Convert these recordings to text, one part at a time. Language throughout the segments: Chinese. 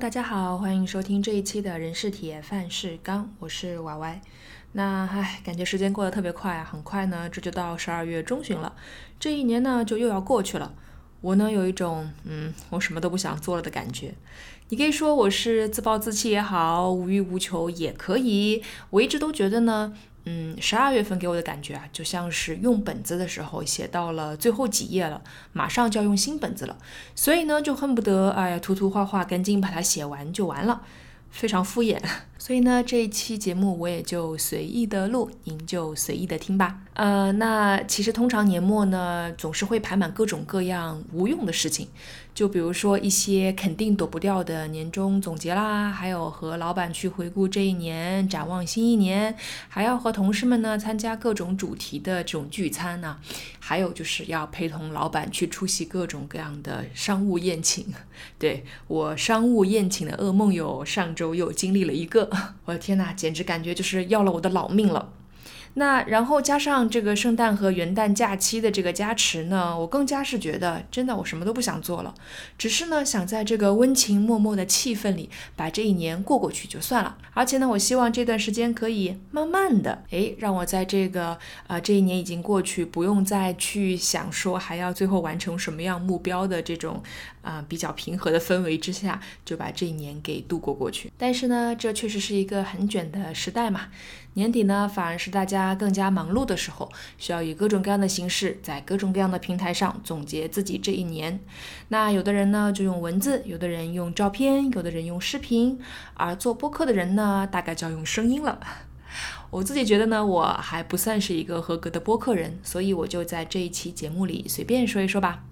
大家好，欢迎收听这一期的人是铁，饭是钢，我是 Y Y。那唉，感觉时间过得特别快啊，很快呢，这就到十二月中旬了，这一年呢就又要过去了。我呢有一种嗯，我什么都不想做了的感觉。你可以说我是自暴自弃也好，无欲无求也可以。我一直都觉得呢。嗯，十二月份给我的感觉啊，就像是用本子的时候写到了最后几页了，马上就要用新本子了，所以呢，就恨不得哎呀涂涂画画，赶紧把它写完就完了，非常敷衍。所以呢，这一期节目我也就随意的录，您就随意的听吧。呃，那其实通常年末呢，总是会排满各种各样无用的事情，就比如说一些肯定躲不掉的年终总结啦，还有和老板去回顾这一年，展望新一年，还要和同事们呢参加各种主题的这种聚餐呢，还有就是要陪同老板去出席各种各样的商务宴请。对我商务宴请的噩梦有上周又经历了一个。我的天哪，简直感觉就是要了我的老命了。那然后加上这个圣诞和元旦假期的这个加持呢，我更加是觉得，真的我什么都不想做了，只是呢想在这个温情脉脉的气氛里把这一年过过去就算了。而且呢，我希望这段时间可以慢慢的，哎，让我在这个啊这一年已经过去，不用再去想说还要最后完成什么样目标的这种啊比较平和的氛围之下，就把这一年给度过过去。但是呢，这确实是一个很卷的时代嘛。年底呢，反而是大家家更加忙碌的时候，需要以各种各样的形式，在各种各样的平台上总结自己这一年。那有的人呢就用文字，有的人用照片，有的人用视频，而做播客的人呢，大概就要用声音了。我自己觉得呢，我还不算是一个合格的播客人，所以我就在这一期节目里随便说一说吧。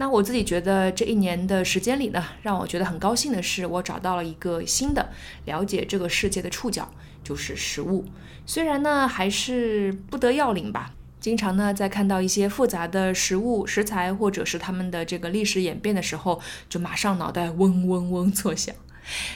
那我自己觉得这一年的时间里呢，让我觉得很高兴的是，我找到了一个新的了解这个世界的触角。就是食物，虽然呢还是不得要领吧，经常呢在看到一些复杂的食物食材或者是他们的这个历史演变的时候，就马上脑袋嗡嗡嗡作响。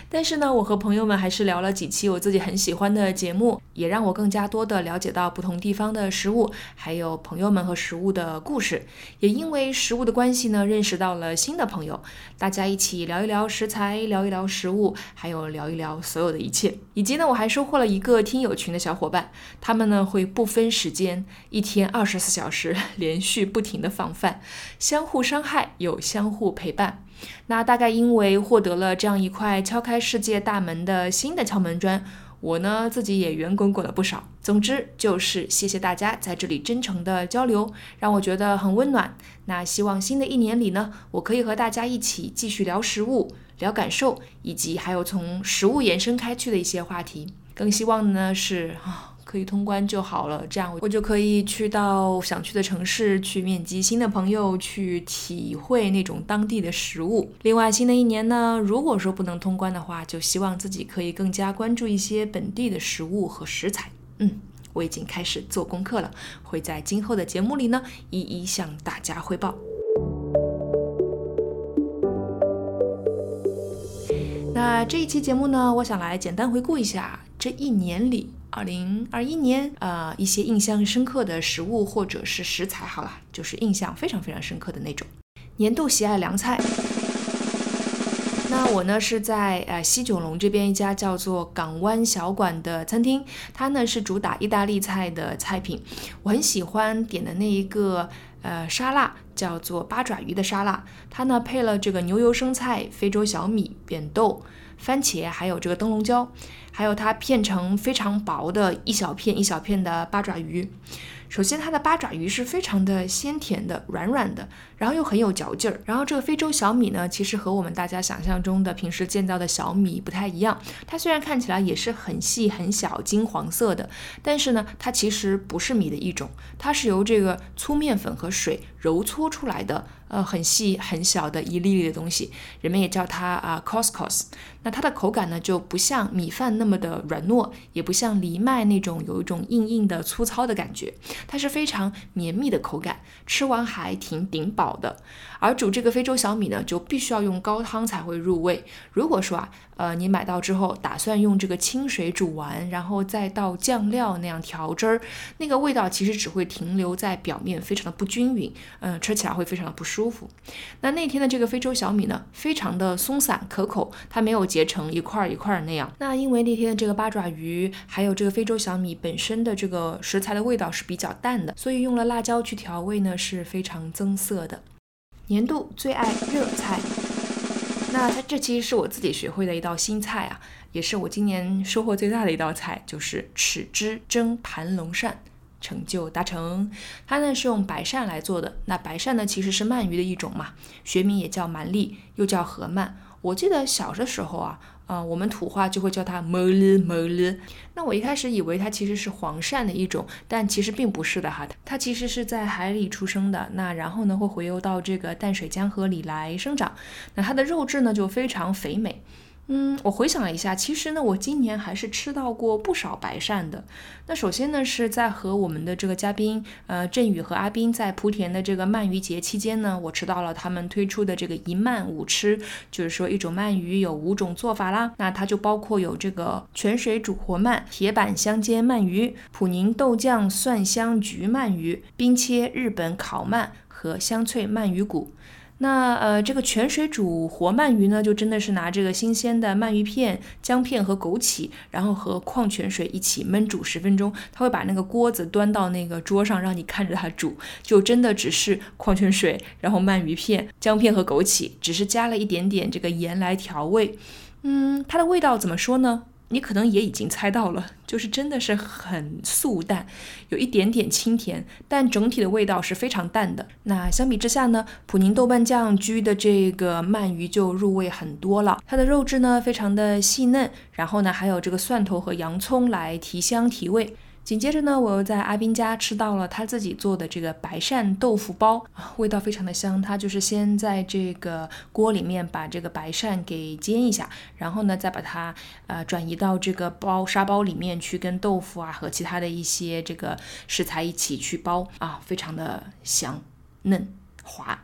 但是呢，我和朋友们还是聊了几期我自己很喜欢的节目，也让我更加多的了解到不同地方的食物，还有朋友们和食物的故事。也因为食物的关系呢，认识到了新的朋友，大家一起聊一聊食材，聊一聊食物，还有聊一聊所有的一切。以及呢，我还收获了一个听友群的小伙伴，他们呢会不分时间，一天二十四小时连续不停的放饭，相互伤害又相互陪伴。那大概因为获得了这样一块敲开世界大门的新的敲门砖，我呢自己也圆滚滚了不少。总之就是谢谢大家在这里真诚的交流，让我觉得很温暖。那希望新的一年里呢，我可以和大家一起继续聊食物、聊感受，以及还有从食物延伸开去的一些话题。更希望呢是啊。可以通关就好了，这样我就可以去到想去的城市，去面基新的朋友，去体会那种当地的食物。另外，新的一年呢，如果说不能通关的话，就希望自己可以更加关注一些本地的食物和食材。嗯，我已经开始做功课了，会在今后的节目里呢，一一向大家汇报。那这一期节目呢，我想来简单回顾一下这一年里。二零二一年，呃，一些印象深刻的食物或者是食材，好了，就是印象非常非常深刻的那种。年度喜爱凉菜，那我呢是在呃西九龙这边一家叫做港湾小馆的餐厅，它呢是主打意大利菜的菜品。我很喜欢点的那一个呃沙拉，叫做八爪鱼的沙拉，它呢配了这个牛油生菜、非洲小米、扁豆。番茄，还有这个灯笼椒，还有它片成非常薄的一小片一小片的八爪鱼。首先，它的八爪鱼是非常的鲜甜的、软软的，然后又很有嚼劲儿。然后这个非洲小米呢，其实和我们大家想象中的平时见到的小米不太一样。它虽然看起来也是很细很小、金黄色的，但是呢，它其实不是米的一种，它是由这个粗面粉和水揉搓出来的。呃，很细很小的一粒粒的东西，人们也叫它啊，coscos。那它的口感呢，就不像米饭那么的软糯，也不像藜麦那种有一种硬硬的粗糙的感觉，它是非常绵密的口感，吃完还挺顶饱的。而煮这个非洲小米呢，就必须要用高汤才会入味。如果说啊，呃，你买到之后打算用这个清水煮完，然后再倒酱料那样调汁儿，那个味道其实只会停留在表面，非常的不均匀。嗯，吃吃起来会非常的不舒服。那那天的这个非洲小米呢，非常的松散可口，它没有结成一块一块那样。那因为那天的这个八爪鱼还有这个非洲小米本身的这个食材的味道是比较较淡的，所以用了辣椒去调味呢是非常增色的。年度最爱热菜，那它这其实是我自己学会的一道新菜啊，也是我今年收获最大的一道菜，就是豉汁蒸盘龙鳝。成就达成，它呢是用白鳝来做的。那白鳝呢其实是鳗鱼的一种嘛，学名也叫蛮力，又叫河鳗。我记得小的时候啊，啊，我们土话就会叫它毛驴毛驴。那我一开始以为它其实是黄鳝的一种，但其实并不是的哈，它其实是在海里出生的。那然后呢会回游到这个淡水江河里来生长。那它的肉质呢就非常肥美。嗯，我回想了一下，其实呢，我今年还是吃到过不少白鳝的。那首先呢，是在和我们的这个嘉宾，呃，振宇和阿斌在莆田的这个鳗鱼节期间呢，我吃到了他们推出的这个一鳗五吃，就是说一种鳗鱼有五种做法啦。那它就包括有这个泉水煮活鳗、铁板香煎鳗鱼、普宁豆酱蒜香焗鳗鱼、冰切日本烤鳗和香脆鳗鱼骨。那呃，这个泉水煮活鳗鱼呢，就真的是拿这个新鲜的鳗鱼片、姜片和枸杞，然后和矿泉水一起焖煮十分钟。他会把那个锅子端到那个桌上，让你看着它煮，就真的只是矿泉水，然后鳗鱼片、姜片和枸杞，只是加了一点点这个盐来调味。嗯，它的味道怎么说呢？你可能也已经猜到了，就是真的是很素淡，有一点点清甜，但整体的味道是非常淡的。那相比之下呢，普宁豆瓣酱焗的这个鳗鱼就入味很多了，它的肉质呢非常的细嫩，然后呢还有这个蒜头和洋葱来提香提味。紧接着呢，我又在阿斌家吃到了他自己做的这个白鳝豆腐包，味道非常的香。他就是先在这个锅里面把这个白鳝给煎一下，然后呢再把它呃转移到这个包沙包里面去，跟豆腐啊和其他的一些这个食材一起去包啊，非常的香嫩滑。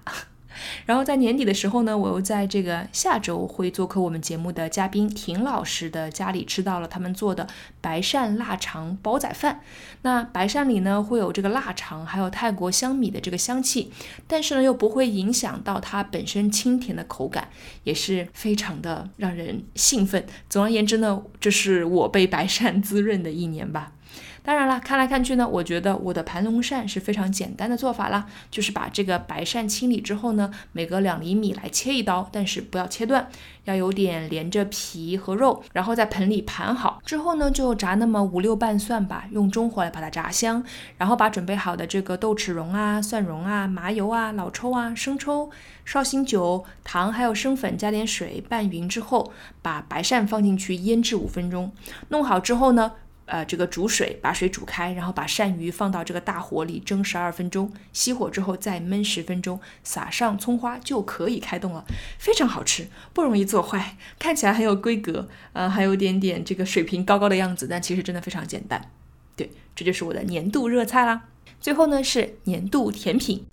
然后在年底的时候呢，我又在这个下周会做客我们节目的嘉宾婷老师的家里吃到了他们做的白鳝腊肠煲仔饭。那白鳝里呢会有这个腊肠，还有泰国香米的这个香气，但是呢又不会影响到它本身清甜的口感，也是非常的让人兴奋。总而言之呢，这是我被白鳝滋润的一年吧。当然了，看来看去呢，我觉得我的盘龙鳝是非常简单的做法啦，就是把这个白鳝清理之后呢，每隔两厘米来切一刀，但是不要切断，要有点连着皮和肉，然后在盆里盘好之后呢，就炸那么五六瓣蒜吧，用中火来把它炸香，然后把准备好的这个豆豉蓉啊、蒜蓉啊、麻油啊、老抽啊、生抽、绍兴酒、糖还有生粉加点水拌匀之后，把白鳝放进去腌制五分钟，弄好之后呢。呃，这个煮水，把水煮开，然后把鳝鱼放到这个大火里蒸十二分钟，熄火之后再焖十分钟，撒上葱花就可以开动了，非常好吃，不容易做坏，看起来很有规格，呃，还有点点这个水平高高的样子，但其实真的非常简单。对，这就是我的年度热菜啦。最后呢是年度甜品，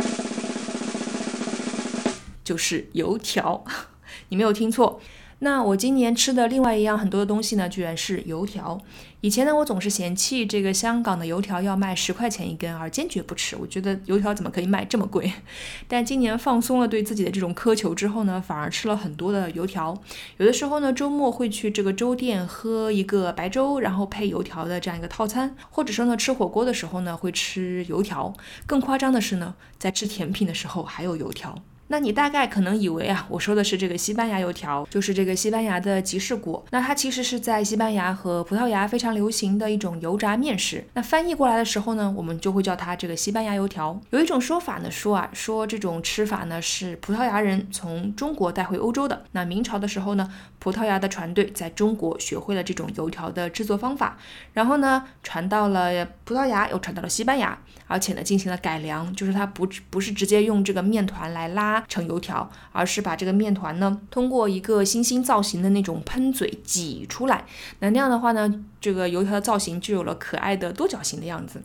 就是油条，你没有听错。那我今年吃的另外一样很多的东西呢，居然是油条。以前呢，我总是嫌弃这个香港的油条要卖十块钱一根，而坚决不吃。我觉得油条怎么可以卖这么贵？但今年放松了对自己的这种苛求之后呢，反而吃了很多的油条。有的时候呢，周末会去这个粥店喝一个白粥，然后配油条的这样一个套餐，或者说呢，吃火锅的时候呢，会吃油条。更夸张的是呢，在吃甜品的时候还有油条。那你大概可能以为啊，我说的是这个西班牙油条，就是这个西班牙的吉士果。那它其实是在西班牙和葡萄牙非常流行的一种油炸面食。那翻译过来的时候呢，我们就会叫它这个西班牙油条。有一种说法呢，说啊，说这种吃法呢是葡萄牙人从中国带回欧洲的。那明朝的时候呢，葡萄牙的船队在中国学会了这种油条的制作方法，然后呢传到了葡萄牙，又传到了西班牙，而且呢进行了改良，就是它不不是直接用这个面团来拉。成油条，而是把这个面团呢，通过一个星星造型的那种喷嘴挤出来。那那样的话呢，这个油条的造型就有了可爱的多角形的样子。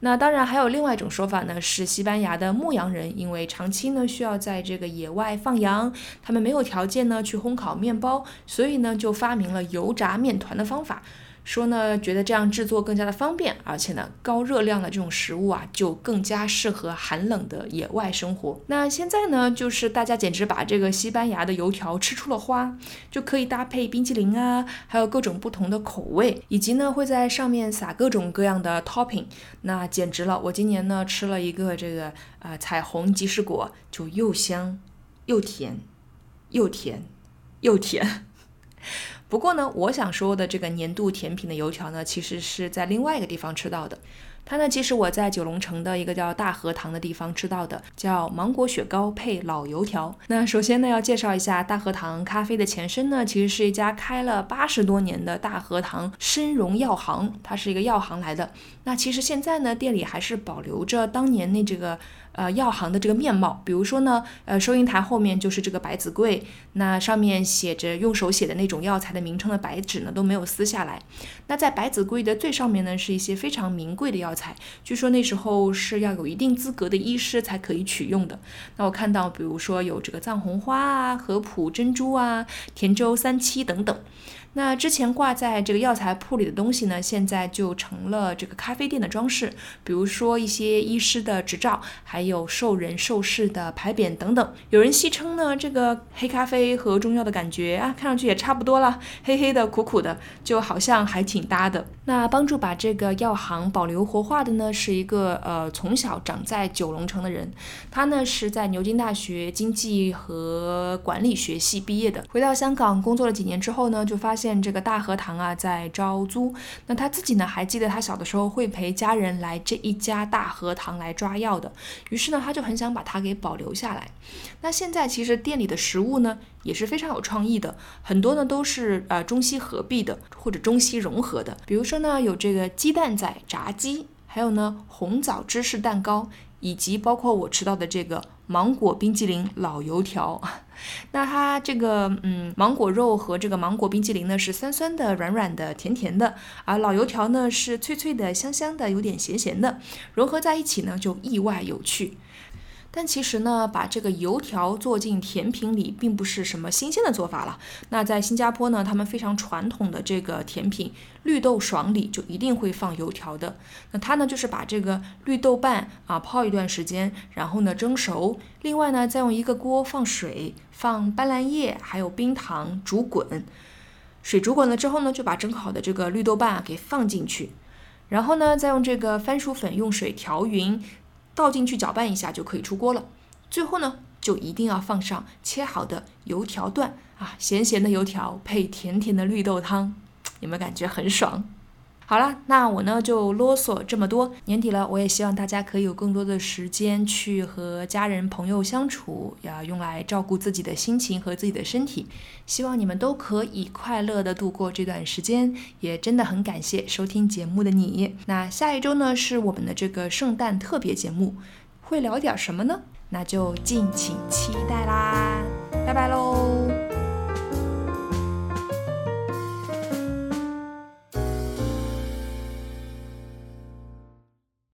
那当然还有另外一种说法呢，是西班牙的牧羊人因为长期呢需要在这个野外放羊，他们没有条件呢去烘烤面包，所以呢就发明了油炸面团的方法。说呢，觉得这样制作更加的方便，而且呢，高热量的这种食物啊，就更加适合寒冷的野外生活。那现在呢，就是大家简直把这个西班牙的油条吃出了花，就可以搭配冰淇淋啊，还有各种不同的口味，以及呢，会在上面撒各种各样的 topping，那简直了。我今年呢，吃了一个这个呃彩虹吉士果，就又香又甜，又甜又甜。不过呢，我想说的这个年度甜品的油条呢，其实是在另外一个地方吃到的。它呢，其实我在九龙城的一个叫大荷塘的地方吃到的，叫芒果雪糕配老油条。那首先呢，要介绍一下大荷塘咖啡的前身呢，其实是一家开了八十多年的大荷塘深荣药行，它是一个药行来的。那其实现在呢，店里还是保留着当年那这个。呃，药行的这个面貌，比如说呢，呃，收银台后面就是这个白纸柜，那上面写着用手写的那种药材的名称的白纸呢都没有撕下来。那在白纸柜的最上面呢，是一些非常名贵的药材，据说那时候是要有一定资格的医师才可以取用的。那我看到，比如说有这个藏红花啊、合浦珍珠啊、田州三七等等。那之前挂在这个药材铺里的东西呢，现在就成了这个咖啡店的装饰，比如说一些医师的执照，还有受人受事的牌匾等等。有人戏称呢，这个黑咖啡和中药的感觉啊，看上去也差不多了，黑黑的、苦苦的，就好像还挺搭的。那帮助把这个药行保留活化的呢，是一个呃从小长在九龙城的人，他呢是在牛津大学经济和管理学系毕业的，回到香港工作了几年之后呢，就发现。现这个大荷塘啊，在招租。那他自己呢，还记得他小的时候会陪家人来这一家大荷塘来抓药的。于是呢，他就很想把它给保留下来。那现在其实店里的食物呢，也是非常有创意的，很多呢都是呃中西合璧的，或者中西融合的。比如说呢，有这个鸡蛋仔炸鸡，还有呢红枣芝士蛋糕，以及包括我吃到的这个芒果冰激凌老油条。那它这个嗯，芒果肉和这个芒果冰激凌呢是酸酸的、软软的、甜甜的，而老油条呢是脆脆的、香香的、有点咸咸的，融合在一起呢就意外有趣。但其实呢，把这个油条做进甜品里，并不是什么新鲜的做法了。那在新加坡呢，他们非常传统的这个甜品绿豆爽里就一定会放油条的。那它呢，就是把这个绿豆瓣啊泡一段时间，然后呢蒸熟，另外呢再用一个锅放水，放斑斓叶，还有冰糖煮滚。水煮滚了之后呢，就把蒸好的这个绿豆瓣啊给放进去，然后呢再用这个番薯粉用水调匀。倒进去搅拌一下就可以出锅了。最后呢，就一定要放上切好的油条段啊，咸咸的油条配甜甜的绿豆汤，有没有感觉很爽？好了，那我呢就啰嗦这么多。年底了，我也希望大家可以有更多的时间去和家人朋友相处，要用来照顾自己的心情和自己的身体。希望你们都可以快乐的度过这段时间。也真的很感谢收听节目的你。那下一周呢是我们的这个圣诞特别节目，会聊点什么呢？那就敬请期待啦！拜拜喽。